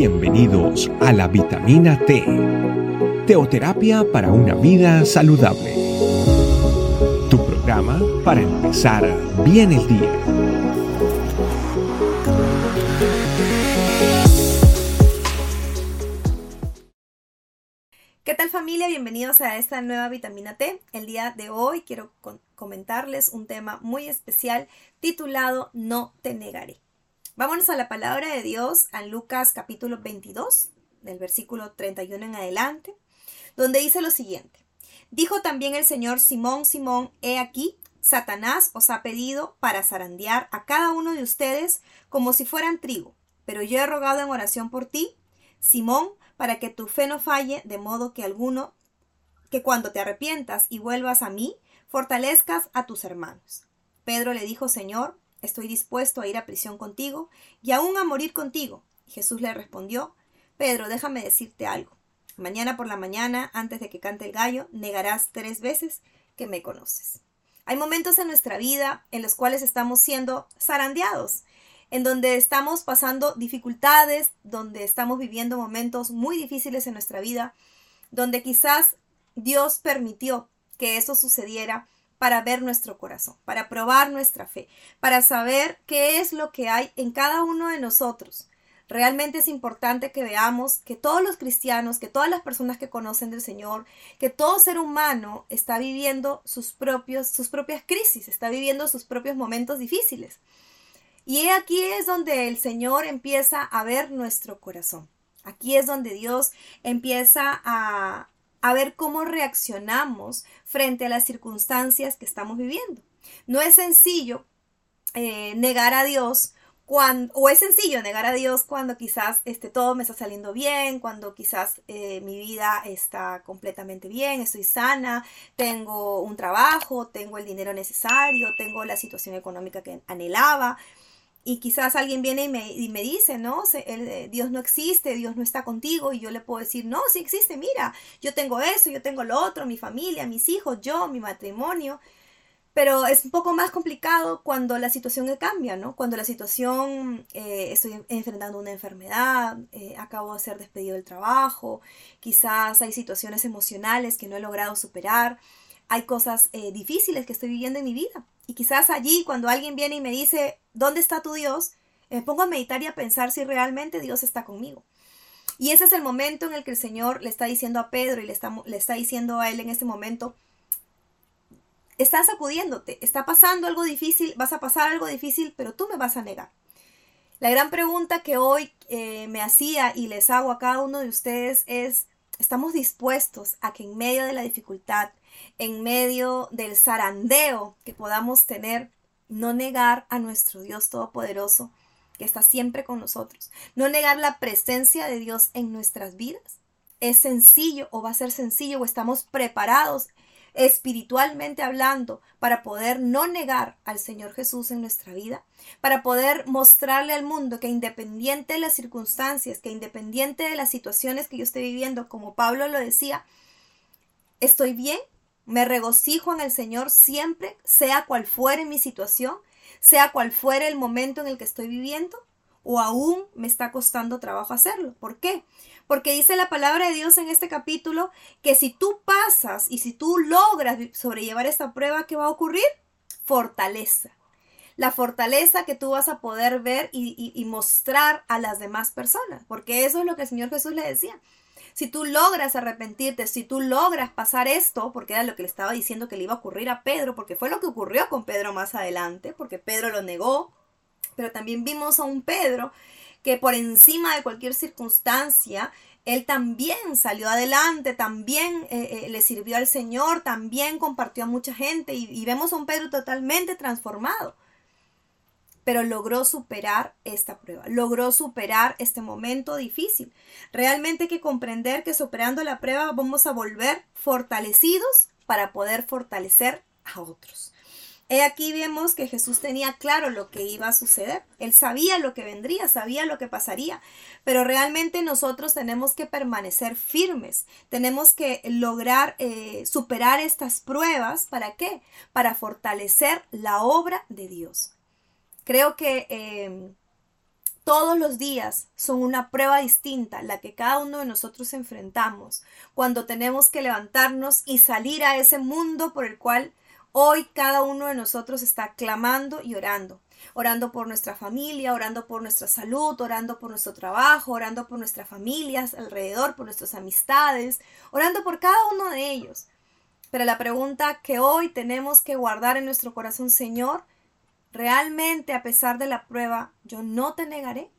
Bienvenidos a la vitamina T, teoterapia para una vida saludable. Tu programa para empezar bien el día. ¿Qué tal familia? Bienvenidos a esta nueva vitamina T. El día de hoy quiero comentarles un tema muy especial titulado No te negaré. Vámonos a la palabra de Dios, a Lucas capítulo 22, del versículo 31 en adelante, donde dice lo siguiente. Dijo también el Señor Simón, Simón, he aquí, Satanás os ha pedido para zarandear a cada uno de ustedes como si fueran trigo, pero yo he rogado en oración por ti, Simón, para que tu fe no falle, de modo que alguno, que cuando te arrepientas y vuelvas a mí, fortalezcas a tus hermanos. Pedro le dijo, Señor, estoy dispuesto a ir a prisión contigo y aún a morir contigo. Jesús le respondió, Pedro, déjame decirte algo. Mañana por la mañana, antes de que cante el gallo, negarás tres veces que me conoces. Hay momentos en nuestra vida en los cuales estamos siendo zarandeados, en donde estamos pasando dificultades, donde estamos viviendo momentos muy difíciles en nuestra vida, donde quizás Dios permitió que eso sucediera para ver nuestro corazón, para probar nuestra fe, para saber qué es lo que hay en cada uno de nosotros. Realmente es importante que veamos que todos los cristianos, que todas las personas que conocen del Señor, que todo ser humano está viviendo sus, propios, sus propias crisis, está viviendo sus propios momentos difíciles. Y aquí es donde el Señor empieza a ver nuestro corazón. Aquí es donde Dios empieza a, a ver cómo reaccionamos frente a las circunstancias que estamos viviendo. No es sencillo eh, negar a Dios cuando, o es sencillo negar a Dios cuando quizás este, todo me está saliendo bien, cuando quizás eh, mi vida está completamente bien, estoy sana, tengo un trabajo, tengo el dinero necesario, tengo la situación económica que anhelaba y quizás alguien viene y me, y me dice, no, eh, Dios no existe, Dios no está contigo, y yo le puedo decir, no, sí existe, mira, yo tengo eso, yo tengo lo otro, mi familia, mis hijos, yo, mi matrimonio. Pero es un poco más complicado cuando la situación cambia, ¿no? Cuando la situación, eh, estoy enfrentando una enfermedad, eh, acabo de ser despedido del trabajo, quizás hay situaciones emocionales que no he logrado superar, hay cosas difíciles que estoy viviendo en mi vida. Y quizás allí, cuando alguien viene y me dice, ¿dónde está tu Dios? Me pongo a meditar y a pensar si realmente Dios está conmigo. Y ese es el momento en el que el Señor le está diciendo a Pedro y le está, le está diciendo a él en ese momento, estás sacudiéndote, está pasando algo difícil, vas a pasar algo difícil, pero tú me vas a negar. La gran pregunta que hoy eh, me hacía y les hago a cada uno de ustedes es, ¿estamos dispuestos a que en medio de la dificultad, en medio del zarandeo que podamos tener, no negar a nuestro Dios Todopoderoso que está siempre con nosotros, no negar la presencia de Dios en nuestras vidas. Es sencillo o va a ser sencillo o estamos preparados espiritualmente hablando para poder no negar al Señor Jesús en nuestra vida, para poder mostrarle al mundo que independiente de las circunstancias, que independiente de las situaciones que yo esté viviendo, como Pablo lo decía, estoy bien, me regocijo en el Señor siempre, sea cual fuere mi situación, sea cual fuere el momento en el que estoy viviendo, o aún me está costando trabajo hacerlo. ¿Por qué? Porque dice la palabra de Dios en este capítulo que si tú pasas y si tú logras sobrellevar esta prueba, ¿qué va a ocurrir? Fortaleza. La fortaleza que tú vas a poder ver y, y mostrar a las demás personas. Porque eso es lo que el Señor Jesús le decía si tú logras arrepentirte, si tú logras pasar esto, porque era lo que le estaba diciendo que le iba a ocurrir a Pedro, porque fue lo que ocurrió con Pedro más adelante, porque Pedro lo negó, pero también vimos a un Pedro que por encima de cualquier circunstancia, él también salió adelante, también eh, eh, le sirvió al Señor, también compartió a mucha gente y vemos a un Pedro totalmente transformado pero logró superar esta prueba, logró superar este momento difícil. Realmente hay que comprender que superando la prueba vamos a volver fortalecidos para poder fortalecer a otros. He aquí vemos que Jesús tenía claro lo que iba a suceder. Él sabía lo que vendría, sabía lo que pasaría. Pero realmente nosotros tenemos que permanecer firmes. Tenemos que lograr eh, superar estas pruebas. ¿Para qué? Para fortalecer la obra de Dios. Creo que em, Todos los días son una prueba distinta la que cada uno de nosotros enfrentamos cuando tenemos que levantarnos y salir a ese mundo por el cual hoy cada uno de nosotros está clamando y orando. Orando por nuestra familia, orando por nuestra salud, orando por nuestro trabajo, orando por nuestras familias alrededor, por nuestras amistades, orando por cada uno de ellos. Pero la pregunta que hoy tenemos que guardar en nuestro corazón, Señor, realmente a pesar de la prueba, yo no te negaré.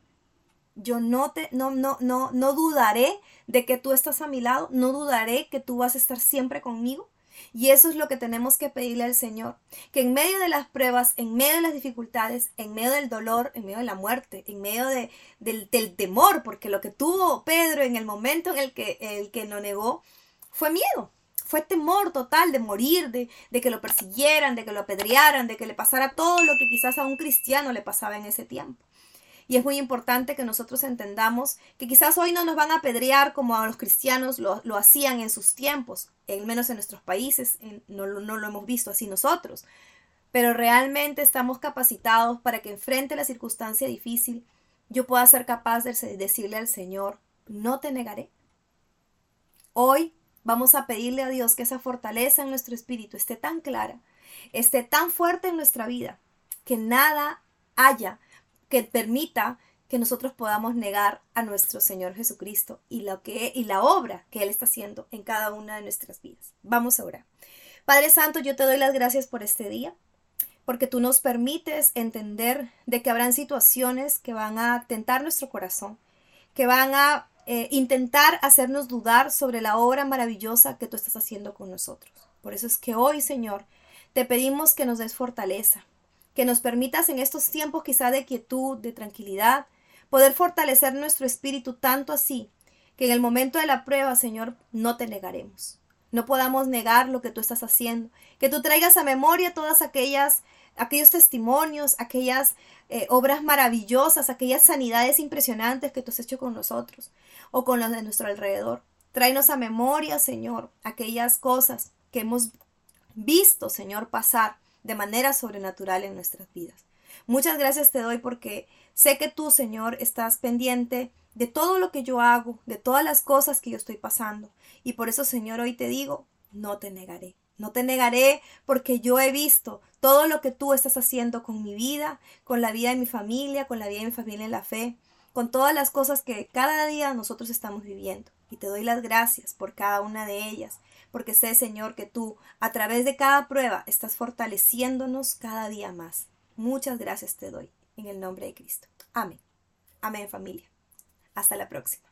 Yo no te no no no no dudaré de que tú estás a mi lado, no dudaré que tú vas a estar siempre conmigo. Y eso es lo que tenemos que pedirle al Señor, que en medio de las pruebas, en medio de las dificultades, en medio del dolor, en medio de la muerte, en medio de, del, temor, porque lo que tuvo Pedro en el momento en el que, el que lo negó fue miedo, fue temor total de morir, de, de, que lo persiguieran, de que lo apedrearan, de que le pasara todo lo que quizás a un cristiano le pasaba en ese tiempo. Y es muy importante que nosotros entendamos que quizás hoy no nos van a apedrear como a los cristianos lo, lo hacían en sus tiempos, al menos en nuestros países, no, no lo hemos visto así nosotros. Pero realmente estamos capacitados para que enfrente la circunstancia difícil yo pueda ser capaz de decirle al Señor, no te negaré. Hoy Vamos a pedirle a Dios que esa fortaleza en nuestro espíritu esté tan clara, esté tan fuerte en nuestra vida, que nada haya que permita que nosotros podamos negar a nuestro Señor Jesucristo y, lo que, y la obra que Él está haciendo en cada una de nuestras vidas. Vamos a orar. Padre Santo, yo te doy las gracias por este día, porque tú nos permites entender de que habrán situaciones que van a tentar nuestro corazón, que van a eh, intentar hacernos dudar sobre la obra maravillosa que tú estás haciendo con nosotros. Por eso es que hoy, Señor, te pedimos que nos des fortaleza, que nos permitas en estos tiempos quizá de quietud, de tranquilidad, poder fortalecer nuestro espíritu tanto así, que en el momento de la prueba, Señor, no te negaremos. No podamos negar lo que tú estás haciendo, que tú traigas a memoria todas aquellas aquellos testimonios, aquellas eh, obras maravillosas, aquellas sanidades impresionantes que tú has hecho con nosotros o con los de nuestro alrededor. Tráenos a memoria, Señor, aquellas cosas que hemos visto, Señor, pasar de manera sobrenatural en nuestras vidas. Muchas gracias te doy porque sé que tú, Señor, estás pendiente de todo lo que yo hago, de todas las cosas que yo estoy pasando. Y por eso, Señor, hoy te digo, no te negaré. No te negaré porque yo he visto todo lo que tú estás haciendo con mi vida, con la vida de mi familia, con la vida de mi familia en la fe, con todas las cosas que cada día nosotros estamos viviendo. Y te doy las gracias por cada una de ellas, porque sé, Señor, que tú a través de cada prueba estás fortaleciéndonos cada día más. Muchas gracias te doy en el nombre de Cristo. Amén. Amén familia. Hasta la próxima.